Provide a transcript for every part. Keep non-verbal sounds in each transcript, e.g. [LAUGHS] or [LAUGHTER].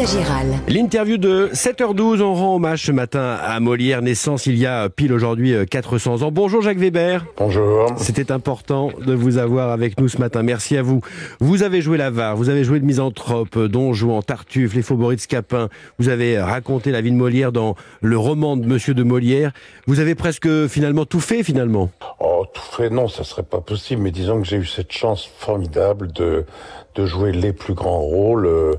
Agiral. L'interview de 7h12, on rend hommage ce matin à Molière, naissance il y a pile aujourd'hui 400 ans. Bonjour Jacques Weber. Bonjour. C'était important de vous avoir avec nous ce matin. Merci à vous. Vous avez joué l'avare, vous avez joué de misanthrope, Don Juan, Tartuffe, les Faubourgs de Scapin. Vous avez raconté la vie de Molière dans le roman de Monsieur de Molière. Vous avez presque finalement tout fait finalement. Oh, tout fait, non, ça serait pas possible. Mais disons que j'ai eu cette chance formidable de de jouer les plus grands rôles, euh,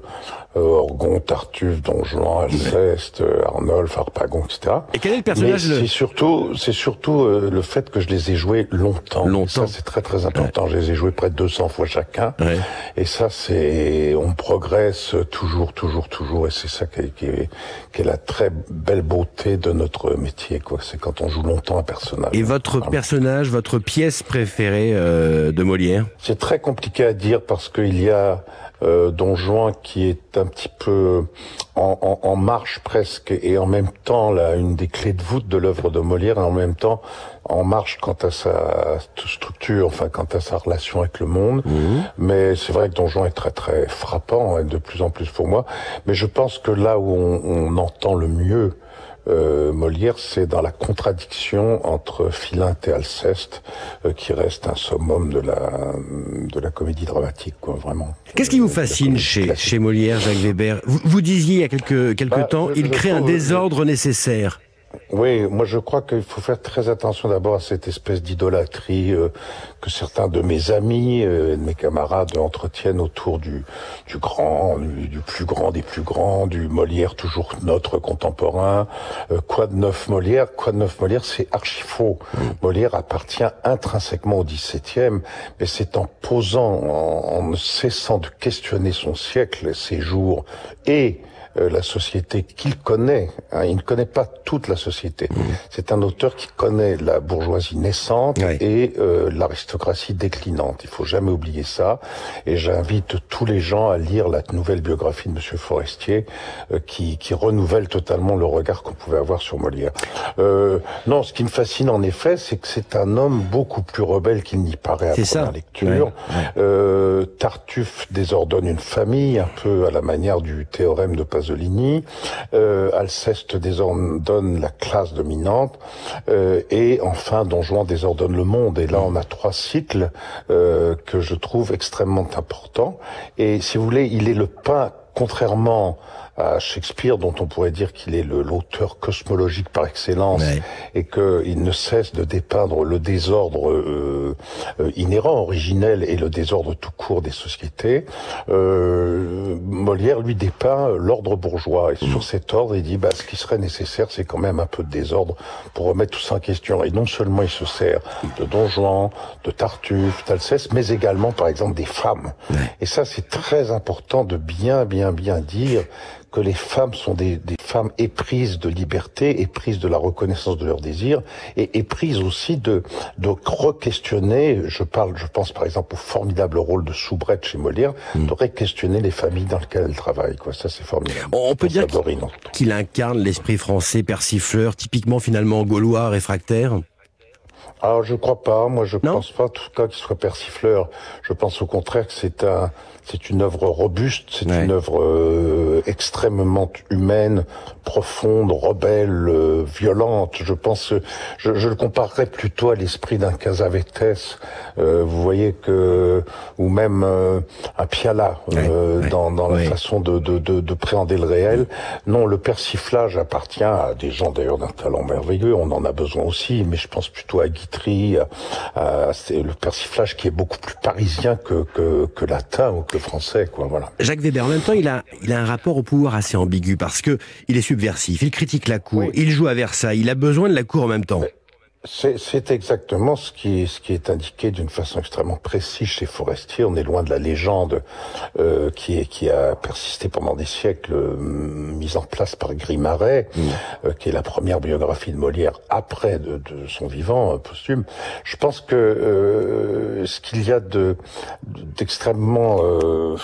euh Orgon, Tartuffe, Don Juan, Alceste, euh, Arnolphe, Harpagon, etc. Et quel est le personnage C'est surtout, c'est surtout euh, le fait que je les ai joués longtemps. Longtemps. ça, c'est très très important. Je les ai joués près de 200 fois chacun. Ouais. Et ça, c'est, on progresse toujours, toujours, toujours. Et c'est ça qui est, qui, est, qui est, la très belle beauté de notre métier, quoi. C'est quand on joue longtemps un personnage. Et votre voilà. personnage, votre pièce préférée euh, de Molière? C'est très compliqué à dire parce qu'il y a euh, Don Juan qui est un petit peu en, en, en, marche presque et en même temps là une des clés de voûte de l'œuvre de Molière et en même temps en marche quant à sa structure, enfin quant à sa relation avec le monde. Mmh. Mais c'est vrai que Don Juan est très très frappant et de plus en plus pour moi. Mais je pense que là où on, on entend le mieux euh, Molière, c'est dans la contradiction entre Philinte et Alceste, euh, qui reste un summum de la de la comédie dramatique, quoi, vraiment. Qu'est-ce qui vous fascine chez chez Molière, Jacques Weber? Vous, vous, disiez il y a quelques quelques bah, temps, il crée un désordre nécessaire. Oui, moi je crois qu'il faut faire très attention d'abord à cette espèce d'idolâtrie euh, que certains de mes amis, euh, de mes camarades entretiennent autour du, du grand, du, du, plus grand des plus grands, du Molière toujours notre contemporain. Euh, quoi de neuf Molière? Quoi de neuf Molière C'est archi faux. Mmh. Molière appartient intrinsèquement au XVIIe, mais c'est en posant, en, en ne cessant de questionner son siècle, ses jours et euh, la société qu'il connaît. Hein, il ne connaît pas toute la société. Mmh. C'est un auteur qui connaît la bourgeoisie naissante et euh, l'aristocratie déclinante. Il faut jamais oublier ça. Et j'invite tous les gens à lire la nouvelle biographie de Monsieur Forestier, euh, qui, qui, renouvelle totalement le regard qu'on pouvait avoir sur Molière. Euh, non, ce qui me fascine en effet, c'est que c'est un homme beaucoup plus rebelle qu'il n'y paraît à première ça. lecture. Ouais. Tartuffe désordonne une famille, un peu à la manière du théorème de Pasolini, euh, Alceste désordonne la classe dominante, euh, et enfin Don Juan désordonne le monde. Et là, on a trois cycles euh, que je trouve extrêmement importants. Et si vous voulez, il est le pain, contrairement à Shakespeare, dont on pourrait dire qu'il est l'auteur cosmologique par excellence, ouais. et qu'il ne cesse de dépeindre le désordre euh, euh, inhérent, originel, et le désordre tout court des sociétés. Euh, Molière, lui, dépeint l'ordre bourgeois, et mmh. sur cet ordre, il dit, bah, ce qui serait nécessaire, c'est quand même un peu de désordre pour remettre tout ça en question. Et non seulement il se sert de Don Juan, de Tartuffe, d'Alceste, mais également, par exemple, des femmes. Ouais. Et ça, c'est très important de bien, bien, bien dire que les femmes sont des, des, femmes éprises de liberté, éprises de la reconnaissance de leurs désirs, et éprises aussi de, de re-questionner, je parle, je pense par exemple au formidable rôle de Soubrette chez Molière, mmh. de re-questionner les familles dans lesquelles elle travaille, quoi. Ça, c'est formidable. On peut dire qu'il incarne l'esprit français persifleur, typiquement finalement gaulois, réfractaire? Alors je crois pas. Moi, je non? pense pas, en tout cas, qu'il soit persifleur. Je pense au contraire que c'est un, c'est une œuvre robuste, c'est ouais. une œuvre euh, extrêmement humaine, profonde, rebelle, euh, violente. Je pense, je, je, le comparerais plutôt à l'esprit d'un Casavetes. Euh, vous voyez que, ou même euh, un Piala ouais, ouais, dans, dans la façon de, de, de, de, préhender le réel. Non, le persiflage appartient à des gens d'ailleurs d'un talent merveilleux. On en a besoin aussi, mais je pense plutôt à Guitry. c'est le persiflage qui est beaucoup plus parisien que, que, que latin ou que français, quoi. Voilà. Jacques Weber, en même temps, il a, il a un rapport au pouvoir assez ambigu parce que il est subversif, il critique la cour, oui. il joue à Versailles, il a besoin de la cour en même temps. C'est exactement ce qui est, ce qui est indiqué d'une façon extrêmement précise chez Forestier. On est loin de la légende euh, qui, est, qui a persisté pendant des siècles, euh, mise en place par Grimaret, mmh. euh, qui est la première biographie de Molière après de, de son vivant euh, posthume. Je pense que euh, ce qu'il y a de d'extrêmement euh,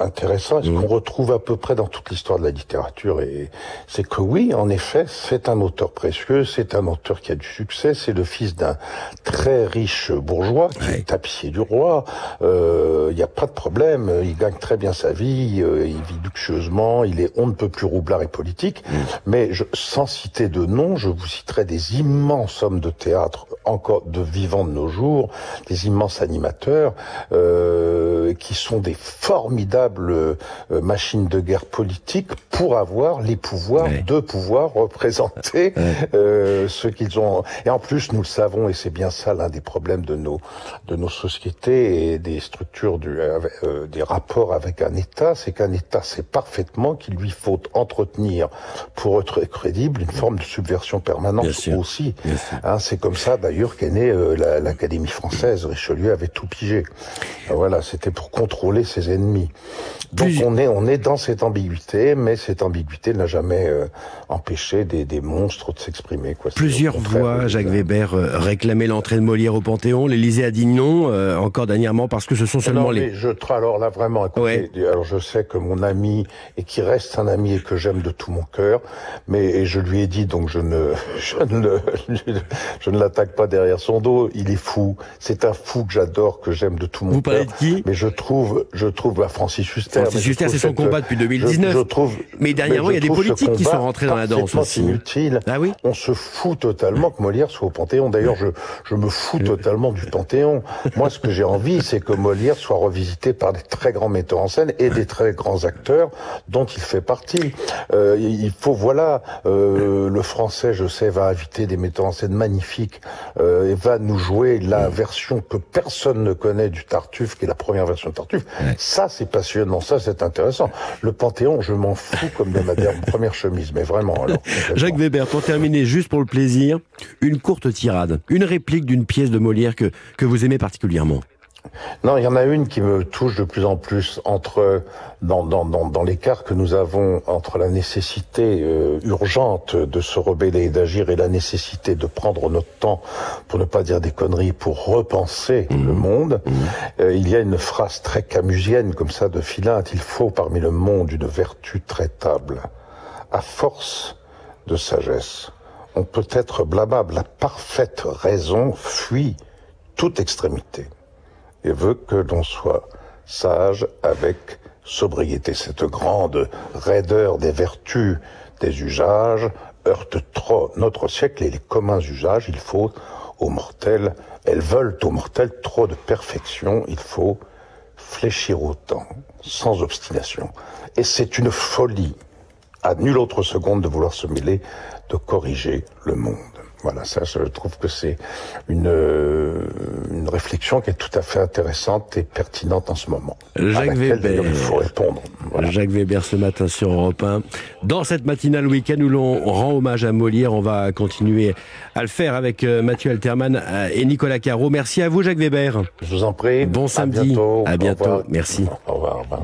intéressant, et ce mmh. qu'on retrouve à peu près dans toute l'histoire de la littérature, et c'est que oui, en effet, c'est un auteur précieux, c'est un auteur qui a du succès c'est le fils d'un très riche bourgeois qui est tapissier du roi. Il n'y a pas de problème, il gagne très bien sa vie, il vit luxueusement, il est on ne peut plus roublard et politique. Mm. Mais je, sans citer de nom, je vous citerai des immenses hommes de théâtre encore de vivants de nos jours, des immenses animateurs euh, qui sont des formidables euh, machines de guerre politique pour avoir les pouvoirs de pouvoir représenter euh, ce qu'ils ont. Et en plus, nous le savons, et c'est bien ça l'un des problèmes de nos de nos sociétés et des structures du, euh, des rapports avec un État, c'est qu'un État sait parfaitement qu'il lui faut entretenir pour être crédible une forme de subversion permanente aussi. Hein, c'est comme ça d'ailleurs qu'est née euh, l'Académie française. Richelieu avait tout pigé. Voilà, c'était pour contrôler ses ennemis. Donc on est on est dans cette ambiguïté, mais cette ambiguïté n'a jamais euh, empêché des, des, monstres de s'exprimer. Plusieurs voix, Jacques Weber, euh, réclamaient l'entrée de Molière au Panthéon. L'Élysée a dit non, encore dernièrement, parce que ce sont seulement les. je alors là vraiment. Écoutez, alors je sais que mon ami et qui reste un ami et que j'aime de tout mon cœur, mais je lui ai dit donc je ne [LAUGHS] je ne [LAUGHS] je ne l'attaque pas derrière son dos. Il est fou. C'est un fou que j'adore, que j'aime de tout mon cœur. Vous parlez de qui? Mais je trouve, je trouve bah, Francis Huster. Francis Huster, c'est son combat depuis 2019. Je, trouve. Mais dernièrement, il y a des politiques qui sont rentrés dans la danse aussi. inutile. Ah oui? On se fout totalement que Molière soit au Panthéon. D'ailleurs, je je me fous totalement du Panthéon. Moi, ce que j'ai envie, c'est que Molière soit revisité par des très grands metteurs en scène et des très grands acteurs dont il fait partie. Euh, il faut, voilà, euh, le français, je sais, va inviter des metteurs en scène magnifiques euh, et va nous jouer la version que personne ne connaît du Tartuffe, qui est la première version de Tartuffe. Ça, c'est passionnant, ça, c'est intéressant. Le Panthéon, je m'en fous comme de ma première chemise, mais vraiment. Alors, [LAUGHS] Jacques Weber, pour terminer, juste pour le plaisir, une courte tirade, une réplique d'une pièce de Molière que, que vous aimez particulièrement. Non, il y en a une qui me touche de plus en plus entre dans, dans, dans, dans l'écart que nous avons entre la nécessité euh, urgente de se rebeller et d'agir et la nécessité de prendre notre temps, pour ne pas dire des conneries, pour repenser mmh. le monde. Mmh. Euh, il y a une phrase très camusienne comme ça de Philinte, il faut parmi le monde une vertu traitable. À force de sagesse, on peut être blâmable. La parfaite raison fuit toute extrémité et veut que l'on soit sage avec sobriété. Cette grande raideur des vertus, des usages, heurte trop notre siècle et les communs usages. Il faut aux mortels, elles veulent aux mortels trop de perfection. Il faut fléchir autant, sans obstination. Et c'est une folie, à nulle autre seconde, de vouloir se mêler, de corriger le monde. Voilà, ça, je trouve que c'est une, euh, une réflexion qui est tout à fait intéressante et pertinente en ce moment. Jacques Weber. Il faut répondre. Jacques Weber ce matin sur Europe 1. Dans cette matinale week-end où l'on rend hommage à Molière, on va continuer à le faire avec euh, Mathieu Alterman euh, et Nicolas Caro. Merci à vous, Jacques Weber. Je vous en prie. Bon samedi. À bientôt. À bientôt. Merci. Au revoir. Au revoir.